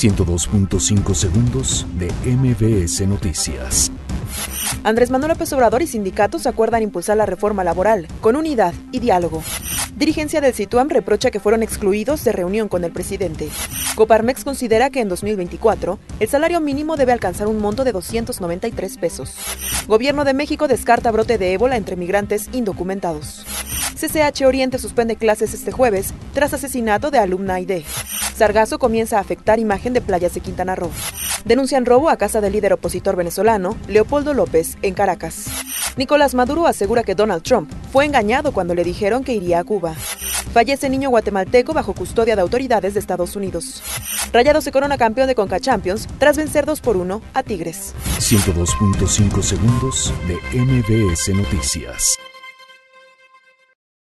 102.5 segundos de MBS Noticias. Andrés Manuel López Obrador y sindicatos acuerdan impulsar la reforma laboral con unidad y diálogo. Dirigencia del Situam reprocha que fueron excluidos de reunión con el presidente. Coparmex considera que en 2024 el salario mínimo debe alcanzar un monto de 293 pesos. Gobierno de México descarta brote de ébola entre migrantes indocumentados. CCH Oriente suspende clases este jueves tras asesinato de alumna ID. Sargazo comienza a afectar imagen de playas de Quintana Roo. Denuncian robo a casa del líder opositor venezolano, Leopoldo López, en Caracas. Nicolás Maduro asegura que Donald Trump fue engañado cuando le dijeron que iría a Cuba. Fallece niño guatemalteco bajo custodia de autoridades de Estados Unidos. Rayado se corona campeón de Conca Champions tras vencer 2 por 1 a Tigres. 102.5 segundos de MBS Noticias.